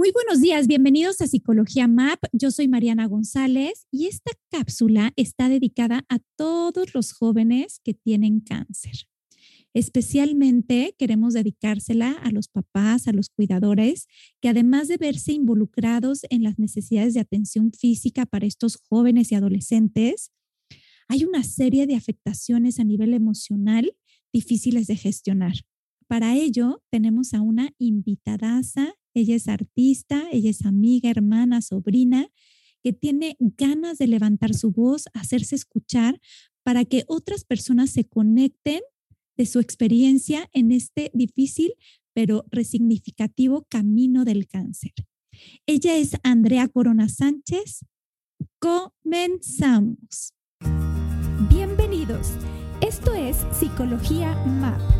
Muy buenos días, bienvenidos a Psicología MAP. Yo soy Mariana González y esta cápsula está dedicada a todos los jóvenes que tienen cáncer. Especialmente queremos dedicársela a los papás, a los cuidadores, que además de verse involucrados en las necesidades de atención física para estos jóvenes y adolescentes, hay una serie de afectaciones a nivel emocional difíciles de gestionar. Para ello, tenemos a una invitadaza ella es artista, ella es amiga, hermana, sobrina, que tiene ganas de levantar su voz, hacerse escuchar para que otras personas se conecten de su experiencia en este difícil pero resignificativo camino del cáncer. Ella es Andrea Corona Sánchez. Comenzamos. Bienvenidos. Esto es Psicología MAP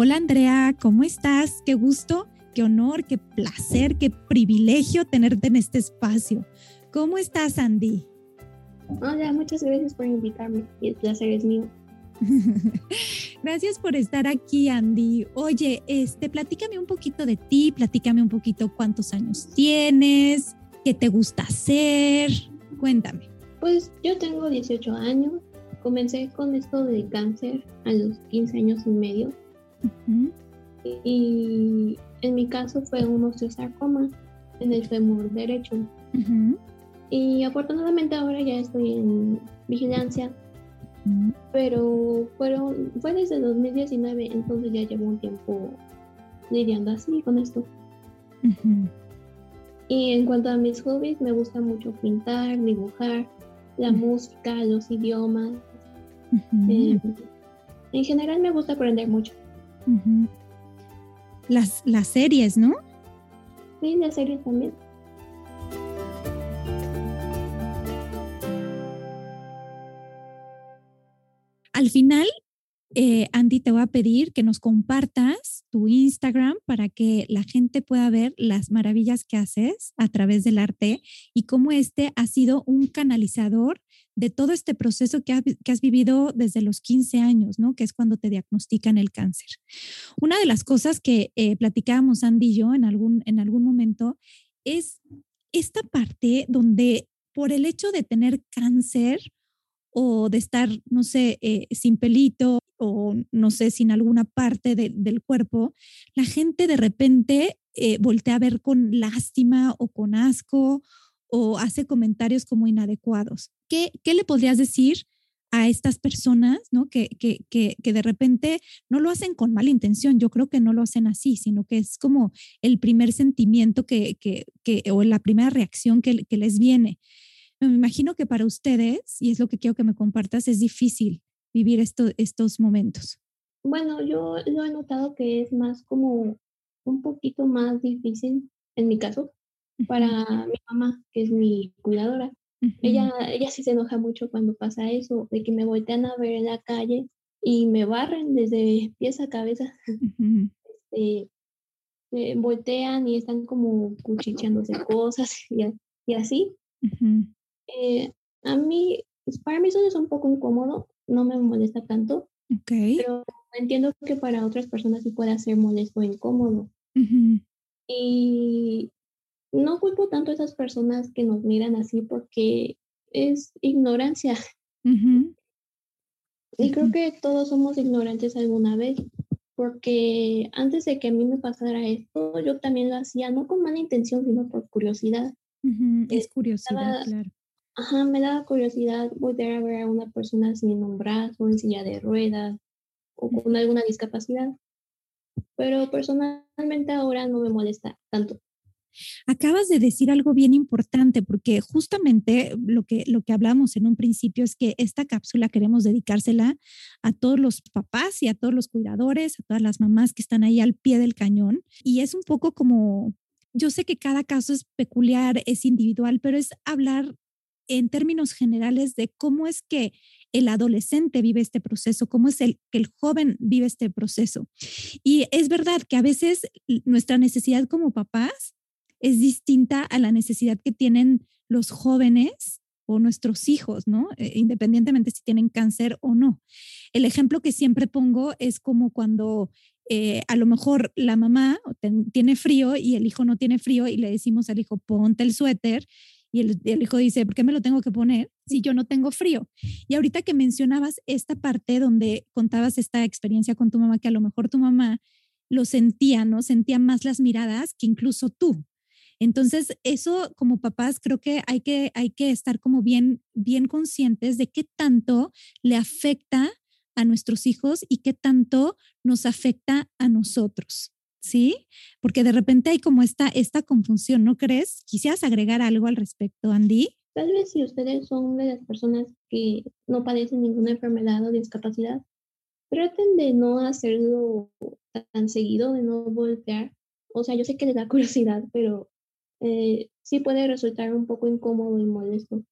Hola Andrea, ¿cómo estás? Qué gusto, qué honor, qué placer, qué privilegio tenerte en este espacio. ¿Cómo estás, Andy? Hola, muchas gracias por invitarme y el placer es mío. Gracias por estar aquí, Andy. Oye, este, platícame un poquito de ti, platícame un poquito cuántos años tienes, qué te gusta hacer. Cuéntame. Pues yo tengo 18 años. Comencé con esto del cáncer a los 15 años y medio. Y en mi caso fue un osteosarcoma en el fémur derecho. Y afortunadamente ahora ya estoy en vigilancia, pero fueron, fue desde 2019, entonces ya llevo un tiempo lidiando así con esto. Y en cuanto a mis hobbies, me gusta mucho pintar, dibujar, la música, los idiomas. Eh, en general me gusta aprender mucho las, las series, ¿no? Sí, las series también. Al final, eh, Andy, te voy a pedir que nos compartas tu Instagram para que la gente pueda ver las maravillas que haces a través del arte y cómo este ha sido un canalizador de todo este proceso que, has vivido desde los 15 años, ¿no? Que es cuando te diagnostican el cáncer. Una de las cosas que eh, platicábamos Andy y yo en algún, en algún momento es esta parte donde por el hecho de tener cáncer o de estar, no sé, eh, sin pelito o no sé, sin alguna parte del cuerpo, la gente de repente eh, voltea a ver con lástima o con asco o hace comentarios como inadecuados. ¿Qué, qué le podrías decir a estas personas, ¿no? Que, que, que, que, de repente no lo hacen con mala intención, yo creo que no lo hacen así, sino que es como el primer sentimiento que, que, o la primera reacción que, les viene. Me imagino que para ustedes, y es lo que quiero que me compartas, es difícil vivir esto, estos momentos. Bueno, yo lo he notado que es más como un poquito más difícil en mi caso, para mi mamá, que es mi cuidadora. ella, ella sí se enoja mucho cuando pasa eso, de que me voltean a ver en la calle y me barren desde pies a cabeza. este, voltean y están como cuchicheándose cosas y, así. Eh, a mí, pues, para mí eso es un poco incómodo, no me molesta tanto, pero entiendo que para otras personas sí puede ser molesto o incómodo. Y no culpo tanto a esas personas que nos miran así porque es ignorancia. Y creo que todos somos ignorantes alguna vez, porque antes de que a mí me pasara esto, yo también lo hacía, no con mala intención, sino por curiosidad. Es curiosidad, claro. Ajá, me daba curiosidad volver a ver a una persona sin un brazo, en silla de ruedas o con alguna discapacidad. Pero personalmente ahora no me molesta tanto. Acabas de decir algo bien importante porque justamente lo que, lo que hablamos en un principio es que esta cápsula queremos dedicársela a todos los papás y a todos los cuidadores, a todas las mamás que están ahí al pie del cañón. Y es un poco como, yo sé que cada caso es peculiar, es individual, pero es hablar en términos generales de cómo es que el adolescente vive este proceso, cómo es el que el joven vive este proceso. Y es verdad que a veces nuestra necesidad como papás es distinta a la necesidad que tienen los jóvenes o nuestros hijos, ¿no? Eh, independientemente si tienen cáncer o no. El ejemplo que siempre pongo es como cuando eh, a lo mejor la mamá tiene frío y el hijo no tiene frío y le decimos al hijo, ponte el suéter. Y el, hijo dice, ¿por qué me lo tengo que poner si yo no tengo frío? Y ahorita que mencionabas esta parte donde contabas esta experiencia con tu mamá, que a lo mejor tu mamá lo sentía, ¿no? Sentía más las miradas que incluso tú. Entonces, eso como papás creo que hay que, hay que estar como bien, bien conscientes de qué tanto le afecta a nuestros hijos y qué tanto nos afecta a nosotros. ¿Sí? Porque de repente hay como esta, esta confusión, ¿no crees? ¿Quisieras agregar algo al respecto, Andy? Tal vez si ustedes son de las personas que no padecen ninguna enfermedad o discapacidad, traten de no hacerlo tan seguido, de no voltear. O sea, yo sé que les da curiosidad, pero eh, sí puede resultar un poco incómodo y molesto.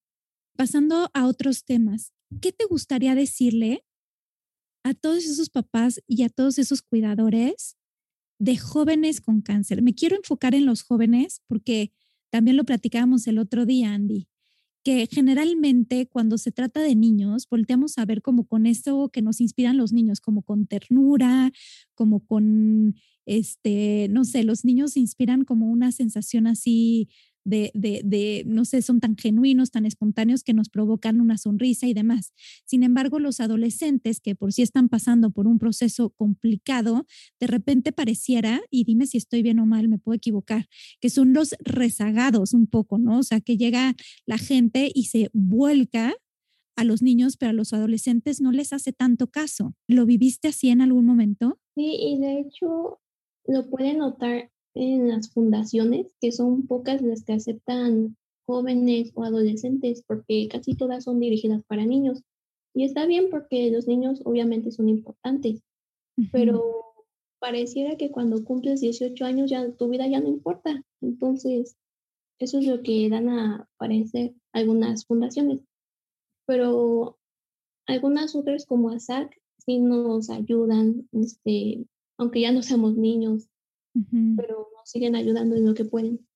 Pasando a otros temas, ¿qué te gustaría decirle a todos esos papás y a todos esos cuidadores de jóvenes con cáncer? Me quiero enfocar en los jóvenes porque también lo platicábamos el otro día, Andy, que generalmente cuando se trata de niños, volteamos a ver como con eso que nos inspiran los niños, como con ternura, como con este, no sé, los niños inspiran como una sensación así de, de, de, no sé, son tan genuinos, tan espontáneos que nos provocan una sonrisa y demás. Sin embargo, los adolescentes que por sí están pasando por un proceso complicado, de repente pareciera, y dime si estoy bien o mal, me puedo equivocar, que son los rezagados un poco, ¿no? O sea, que llega la gente y se vuelca a los niños, pero a los adolescentes no les hace tanto caso. ¿Lo viviste así en algún momento? Sí, y de hecho lo pueden notar en las fundaciones, que son pocas las que aceptan jóvenes o adolescentes, porque casi todas son dirigidas para niños. Y está bien porque los niños obviamente son importantes, pero pareciera que cuando cumples 18 años ya tu vida ya no importa. Entonces, eso es lo que dan a parecer algunas fundaciones. Pero algunas otras como ASAC sí nos ayudan, este, aunque ya no seamos niños, pero nos siguen ayudando en lo que pueden.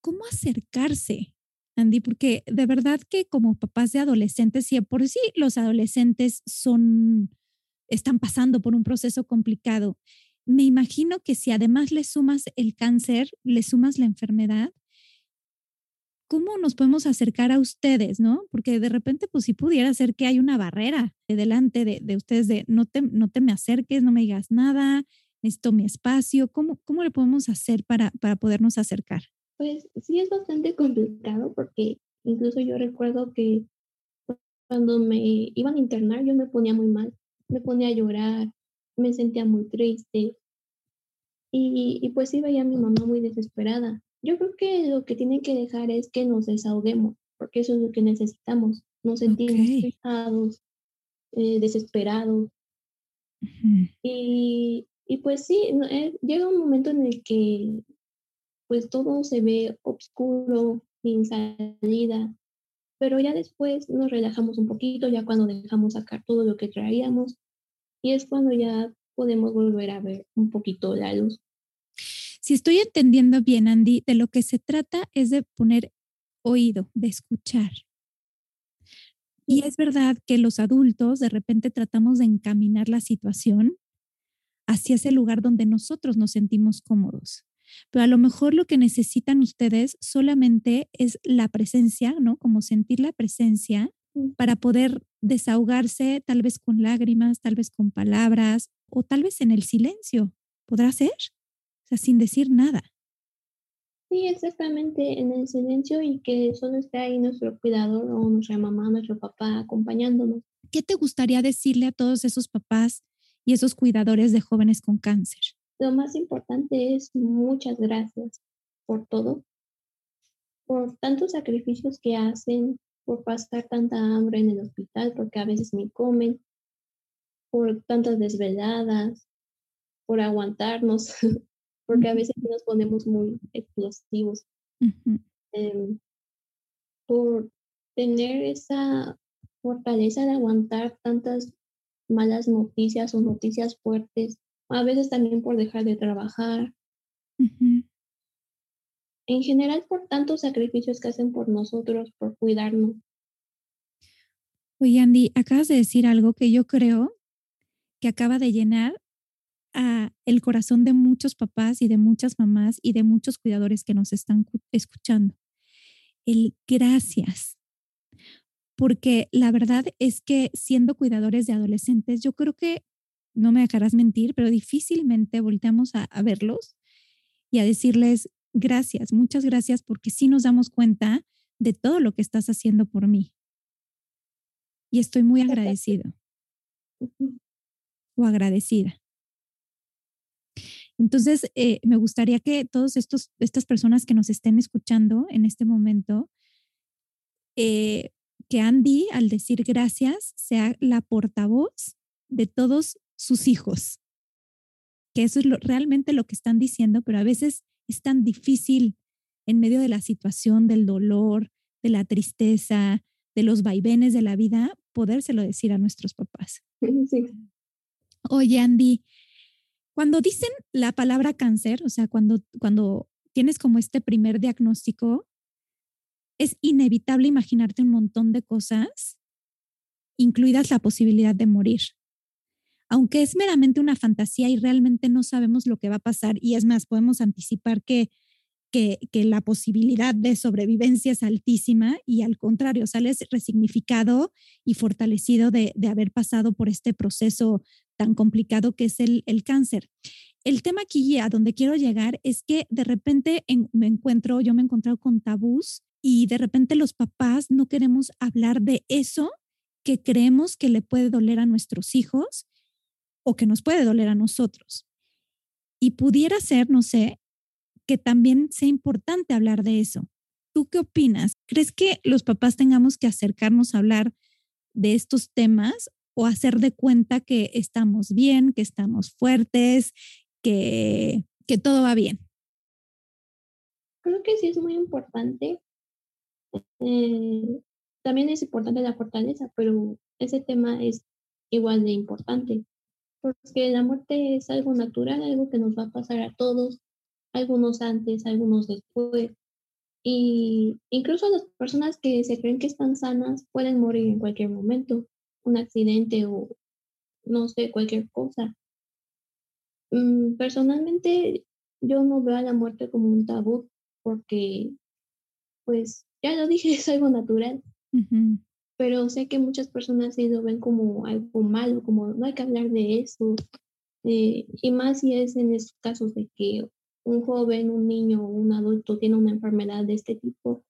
¿Cómo acercarse, Andy? Porque de verdad que como papás de adolescentes, y por sí los adolescentes son, están pasando por un proceso complicado, me imagino que si además le sumas el cáncer, le sumas la enfermedad, ¿cómo nos podemos acercar a ustedes, no? Porque de repente, pues si pudiera ser que hay una barrera delante de, de, ustedes de no te, no te me acerques, no me digas nada, necesito mi espacio. ¿Cómo, cómo le podemos hacer para, para podernos acercar? Pues sí es bastante complicado porque incluso yo recuerdo que cuando me iban a internar yo me ponía muy mal, me ponía a llorar, me sentía muy triste y, y pues sí veía a mi mamá muy desesperada yo creo que lo que tienen que dejar es que nos desahoguemos, porque eso es lo que necesitamos. Nos sentimos okay. eh, desesperados. y, y, pues sí, eh, llega un momento en el que pues todo se ve oscuro, sin salida, pero ya después nos relajamos un poquito, ya cuando dejamos sacar todo lo que traíamos, y es cuando ya podemos volver a ver un poquito la luz. Si estoy entendiendo bien, Andy, de lo que se trata es de poner oído, de escuchar. Y es verdad que los adultos de repente tratamos de encaminar la situación hacia ese lugar donde nosotros nos sentimos cómodos. Pero a lo mejor lo que necesitan ustedes solamente es la presencia, ¿no? Como sentir la presencia para poder desahogarse tal vez con lágrimas, tal vez con palabras o tal vez en el silencio. ¿Podrá ser? sin decir nada. Sí, exactamente, en el silencio y que solo esté ahí nuestro cuidador o nuestra mamá, nuestro papá acompañándonos. ¿Qué te gustaría decirle a todos esos papás y esos cuidadores de jóvenes con cáncer? Lo más importante es muchas gracias. por todo, por tantos sacrificios que hacen, por pasar tanta hambre en el hospital, porque a veces ni comen, por tantas desveladas, por aguantarnos, porque a veces nos ponemos muy explosivos, em, por tener esa fortaleza de aguantar tantas malas noticias o noticias fuertes, a veces también por dejar de trabajar. En general, por tantos sacrificios que hacen por nosotros, por cuidarnos. Oye, Andy, acabas de decir algo que yo creo que acaba de llenar a el corazón de muchos papás y de muchas mamás y de muchos cuidadores que nos están escuchando. El gracias. Porque la verdad es que siendo cuidadores de adolescentes, yo creo que, no me dejarás mentir, pero difícilmente volteamos a, a verlos y a decirles gracias, muchas gracias, porque sí nos damos cuenta de todo lo que estás haciendo por mí. Y estoy muy agradecido o agradecida. Entonces, eh, me gustaría que todas estas personas que nos estén escuchando en este momento, eh, que Andy, al decir gracias, sea la portavoz de todos sus hijos. Que eso es realmente lo que están diciendo, pero a veces es tan difícil en medio de la situación, del dolor, de la tristeza, de los vaivenes de la vida, podérselo decir a nuestros papás. Sí. Oye, Andy, cuando dicen la palabra cáncer, o sea, cuando, cuando tienes como este primer diagnóstico, es inevitable imaginarte un montón de cosas, incluidas la posibilidad de morir. Aunque es meramente una fantasía y realmente no sabemos lo que va a pasar, y es más, podemos anticipar que, que, la posibilidad de sobrevivencia es altísima y al contrario, sales resignificado y fortalecido de, de haber pasado por este proceso tan complicado que es el, el cáncer. El tema aquí a donde quiero llegar es que de repente me encuentro, yo me he encontrado con tabús y de repente los papás no queremos hablar de eso que creemos que le puede doler a nuestros hijos o que nos puede doler a nosotros. Y pudiera ser, no sé, que también sea importante hablar de eso. ¿Tú qué opinas? ¿Crees que los papás tengamos que acercarnos a hablar de estos temas o hacer de cuenta que estamos bien, que estamos fuertes, que, que todo va bien? Creo que sí es muy importante. Eh, también es importante la fortaleza, pero ese tema es igual de importante, porque la muerte es algo natural, algo que nos va a pasar a todos, algunos antes, algunos después. Y incluso las personas que se creen que están sanas pueden morir en cualquier momento un accidente o no sé, cualquier cosa. Mm, personalmente, yo no veo a la muerte como un tabú porque, pues, ya lo dije, es algo natural. Pero sé que muchas personas sí lo ven como algo malo, como no hay que hablar de eso. Eh, y más si es en esos casos de que un joven, un niño o un adulto tiene una enfermedad de este tipo.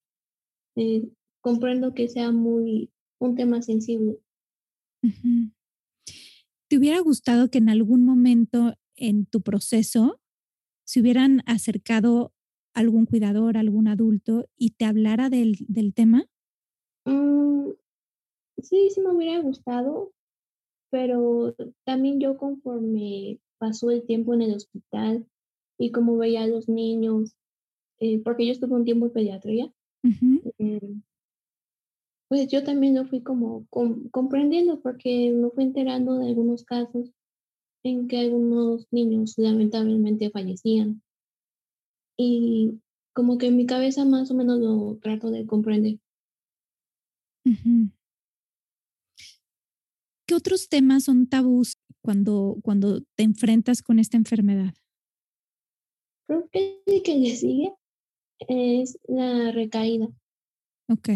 Eh, comprendo que sea muy un tema sensible. ¿Te hubiera gustado que en algún momento en tu proceso se hubieran acercado algún cuidador, algún adulto y te hablara del, del tema? Mm, sí, sí me hubiera gustado, pero también yo conforme pasó el tiempo en el hospital y como veía a los niños, eh, porque yo estuve un tiempo en pediatría, pues yo también lo fui como comprendiendo porque me fui enterando de algunos casos en que algunos niños lamentablemente fallecían. Y como que en mi cabeza más o menos lo trato de comprender. ¿Qué otros temas son tabús cuando, cuando te enfrentas con esta enfermedad? Creo que el que le sigue es la recaída. Ok.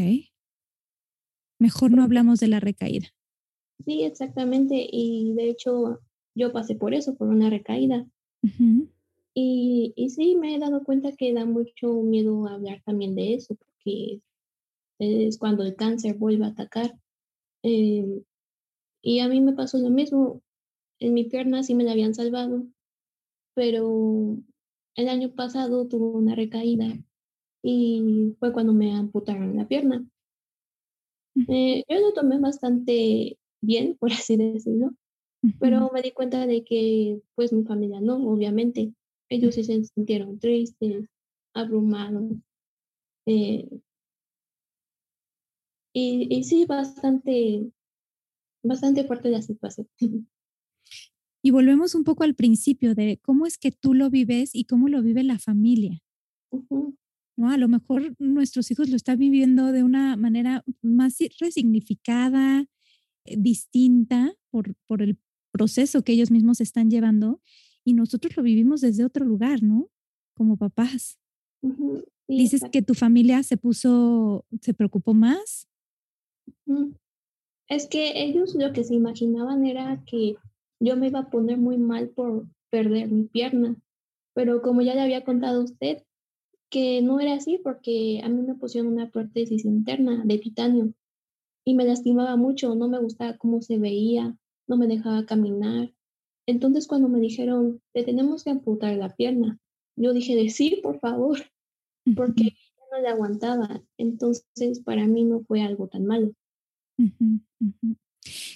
Mejor no hablamos de la recaída. Sí, exactamente. Y de hecho, yo pasé por eso, por una recaída. Y, y sí, me he dado cuenta que da mucho miedo hablar también de eso, porque es cuando el cáncer vuelve a atacar. Em, y a mí me pasó lo mismo. En mi pierna sí me la habían salvado, pero el año pasado tuve una recaída y fue cuando me amputaron la pierna. Eh, yo lo tomé bastante bien, por así decirlo, pero me di cuenta de que pues mi familia no, obviamente. Ellos se sintieron tristes, abrumados. Eh, y, y sí, bastante, bastante fuerte la situación. Y volvemos un poco al principio de cómo es que tú lo vives y cómo lo vive la familia. ¿No? A lo mejor nuestros hijos lo están viviendo de una manera más resignificada, eh, distinta por, por el proceso que ellos mismos están llevando y nosotros lo vivimos desde otro lugar, ¿no? Como papás. Dices que tu familia se puso, se preocupó más. Es que ellos lo que se imaginaban era que yo me iba a poner muy mal por perder mi pierna. Pero como ya le había contado a usted, que no era así porque a mí me pusieron una prótesis interna de titanio y me lastimaba mucho, no me gustaba cómo se veía, no me dejaba caminar. Entonces cuando me dijeron, te tenemos que amputar la pierna, yo dije de sí, por favor, porque no le aguantaba. Entonces para mí no fue algo tan malo.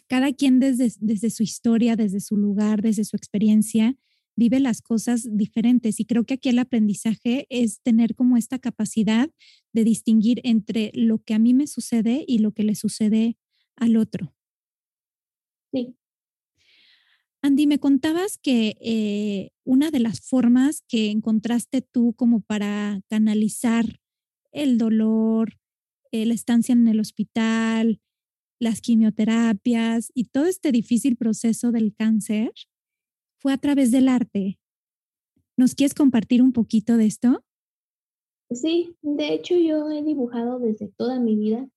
Cada quien desde, desde su historia, desde su lugar, desde su experiencia, vive las cosas diferentes. Y creo que aquí el aprendizaje es tener como esta capacidad de distinguir entre lo que a mí me sucede y lo que le sucede al otro. Sí. Andy, me contabas que eh, una de las formas que encontraste tú como para canalizar el dolor, eh, la estancia en el hospital, las quimioterapias y todo este difícil proceso del cáncer fue a través del arte. ¿Nos quieres compartir un poquito de esto? Sí, de hecho yo he dibujado desde toda mi vida,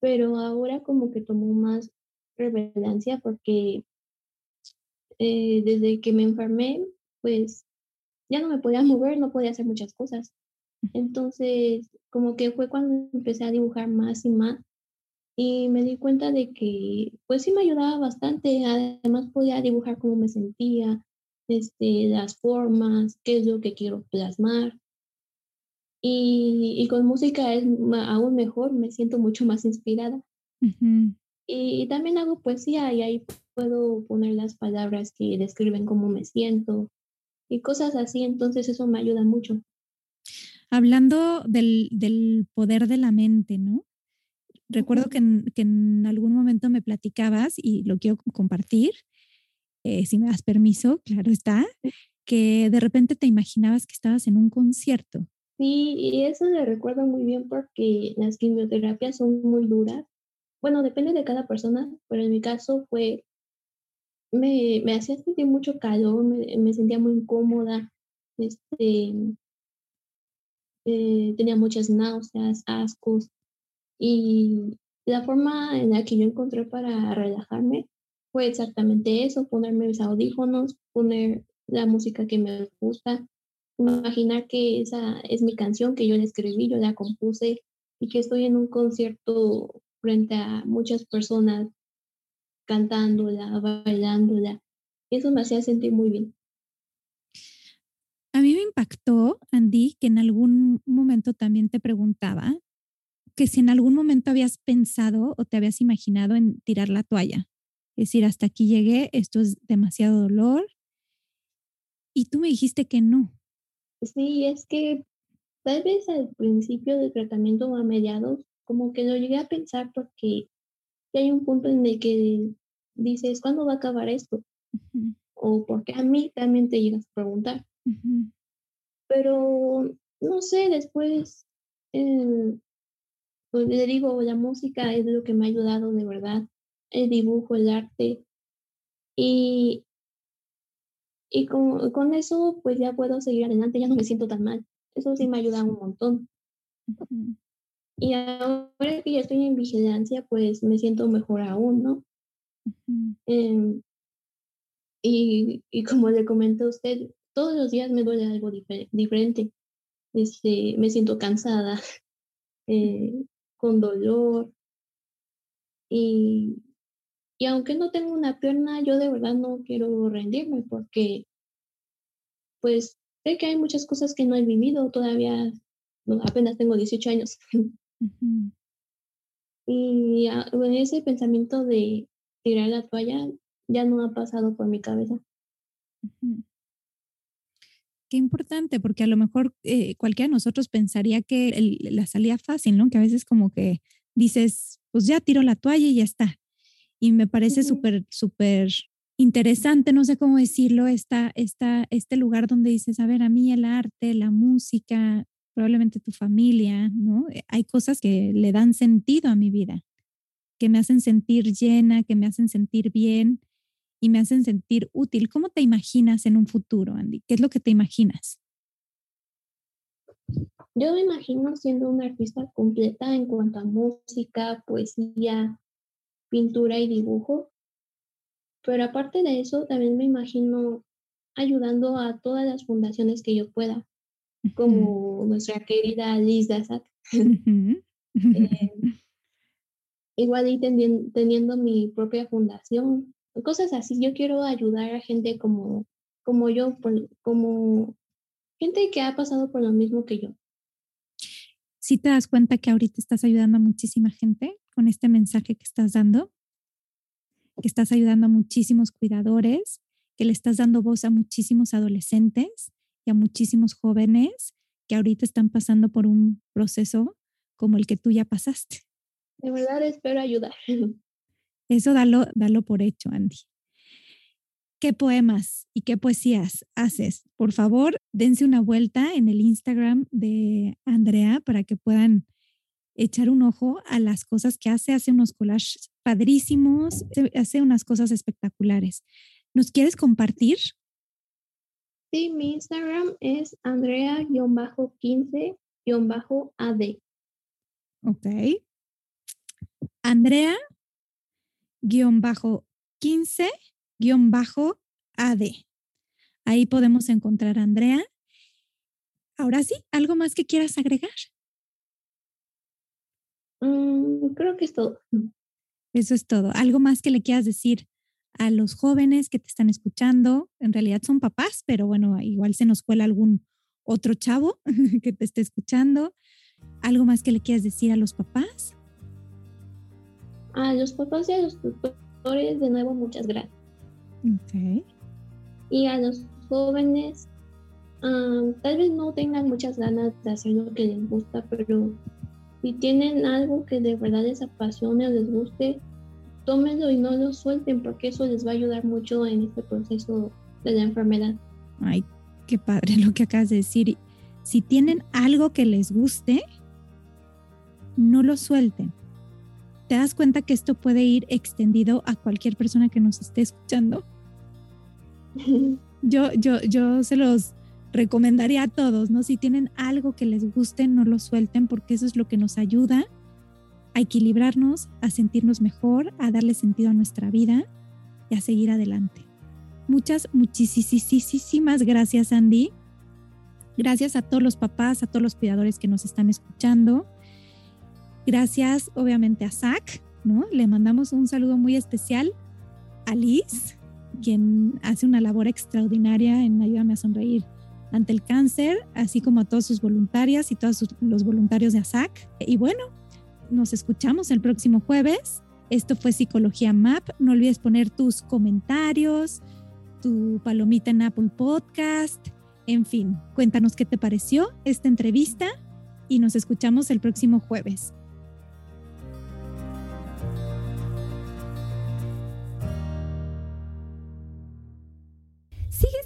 pero ahora como que tomó más relevancia porque eh, desde que me enfermé, pues ya no me podía mover, no podía hacer muchas cosas. Entonces, como que fue cuando empecé a dibujar más y más y me di cuenta de que pues sí me ayudaba bastante, además podía dibujar cómo me sentía, este, las formas, qué es lo que quiero plasmar. Y, y con música es aún mejor, me siento mucho más inspirada. Y, también hago poesía y ahí puedo poner las palabras que describen cómo me siento y cosas así, entonces eso me ayuda mucho. Hablando del, del poder de la mente, ¿no? Recuerdo que en, algún momento me platicabas y lo quiero compartir, eh, si me das permiso, claro está, que de repente te imaginabas que estabas en un concierto. Sí, y eso le recuerdo muy bien porque las quimioterapias son muy duras. Bueno, depende de cada persona, pero en mi caso fue, me, me hacía sentir mucho calor, me, me sentía muy incómoda, este, eh, tenía muchas náuseas, ascos, y la forma en la que yo encontré para relajarme fue exactamente eso, ponerme mis audífonos, poner la música que me gusta, imaginar que esa es mi canción que yo la escribí, yo la compuse y que estoy en un concierto frente a muchas personas cantándola, bailándola. Eso me hacía sentir muy bien. A mí me impactó, Andy, que en algún momento también te preguntaba que si en algún momento habías pensado o te habías imaginado en tirar la toalla. Es decir, hasta aquí llegué, esto es demasiado dolor. Y tú me dijiste que no. Sí, es que tal vez al principio del tratamiento o a mediados, como que lo llegué a pensar porque hay un punto en el que dices, ¿cuándo va a acabar esto? O porque a mí también te llegas a preguntar. Pero no sé, después eh, pues le digo, la música es lo que me ha ayudado de verdad, el dibujo, el arte. Y, y con, con eso pues ya puedo seguir adelante, ya no me siento tan mal. Eso sí me ha ayudado un montón. Y ahora que ya estoy en vigilancia, pues me siento mejor aún, ¿no? Em, y, y, como le comenté a usted, todos los días me duele algo diferente. Este, me siento cansada, eh, con dolor. Y, y aunque no tengo una pierna, yo de verdad no quiero rendirme porque pues sé que hay muchas cosas que no he vivido todavía, apenas tengo 18 años. Y ese pensamiento de tirar la toalla ya no ha pasado por mi cabeza. Qué importante, porque a lo mejor eh, cualquiera de nosotros pensaría que la salida fácil, ¿no? Que a veces como que dices, pues ya tiro la toalla y ya está. Y me parece súper, súper interesante, no sé cómo decirlo, esta, esta, este lugar donde dices, a ver, a mí el arte, la música, probablemente tu familia, ¿no? Eh, hay cosas que le dan sentido a mi vida, que me hacen sentir llena, que me hacen sentir bien y me hacen sentir útil. ¿Cómo te imaginas en un futuro, Andy? ¿Qué es lo que te imaginas? Yo me imagino siendo una artista completa en cuanto a música, poesía, pintura y dibujo. Pero aparte de eso, también me imagino ayudando a todas las fundaciones que yo pueda como nuestra querida Liz Dazzak. Eh, igual y teniendo, mi propia fundación, cosas así. Yo quiero ayudar a gente como, como yo, como gente que ha pasado por lo mismo que yo. Si te das cuenta que ahorita estás ayudando a muchísima gente con este mensaje que estás dando, que estás ayudando a muchísimos cuidadores, que le estás dando voz a muchísimos adolescentes y a muchísimos jóvenes que ahorita están pasando por un proceso como el que tú ya pasaste. De verdad espero ayudar. Eso dalo, dalo por hecho, Andy. ¿Qué poemas y qué poesías haces? Por favor, dense una vuelta en el Instagram de Andrea para que puedan echar un ojo a las cosas que hace. Hace unos collages padrísimos, hace unas cosas espectaculares. ¿Nos quieres compartir Sí, mi Instagram es Andrea-15-AD. Ok. Andrea-15-AD. Ahí podemos encontrar a Andrea. Ahora sí, ¿algo más que quieras agregar? Mm, creo que es todo. Eso es todo. ¿Algo más que le quieras decir a los jóvenes que te están escuchando. En realidad son papás, pero bueno, igual se nos cuela algún otro chavo que te esté escuchando. ¿Algo más que le quieras decir a los papás? A los papás y a los tutores, de nuevo, muchas gracias. Okay. Y a los jóvenes, tal vez no tengan muchas ganas de hacer lo que les gusta, pero si tienen algo que de verdad les apasione o les guste, tómenlo y no lo suelten porque eso les va a ayudar mucho en este proceso de la enfermedad. Ay, qué padre lo que acabas de decir. Si tienen algo que les guste, no lo suelten. ¿Te das cuenta que esto puede ir extendido a cualquier persona que nos esté escuchando? yo, yo, yo se los recomendaría a todos, ¿no? Si tienen algo que les guste, no lo suelten porque eso es lo que nos ayuda a equilibrarnos, a sentirnos mejor, a darle sentido a nuestra vida y a seguir adelante. Muchas, muchísimas gracias, Andy. Gracias a todos los papás, a todos los cuidadores que nos están escuchando. Gracias, obviamente, a Zach, ¿no? Le mandamos un saludo muy especial a Liz, quien hace una labor extraordinaria en Ayúdame a Sonreír ante el cáncer, así como a todos sus voluntarias y todos los voluntarios de ASAC. Y bueno, nos escuchamos el próximo jueves. Esto fue Psicología Map. No olvides poner tus comentarios, tu palomita en Apple Podcast. En fin, cuéntanos qué te pareció esta entrevista y nos escuchamos el próximo jueves.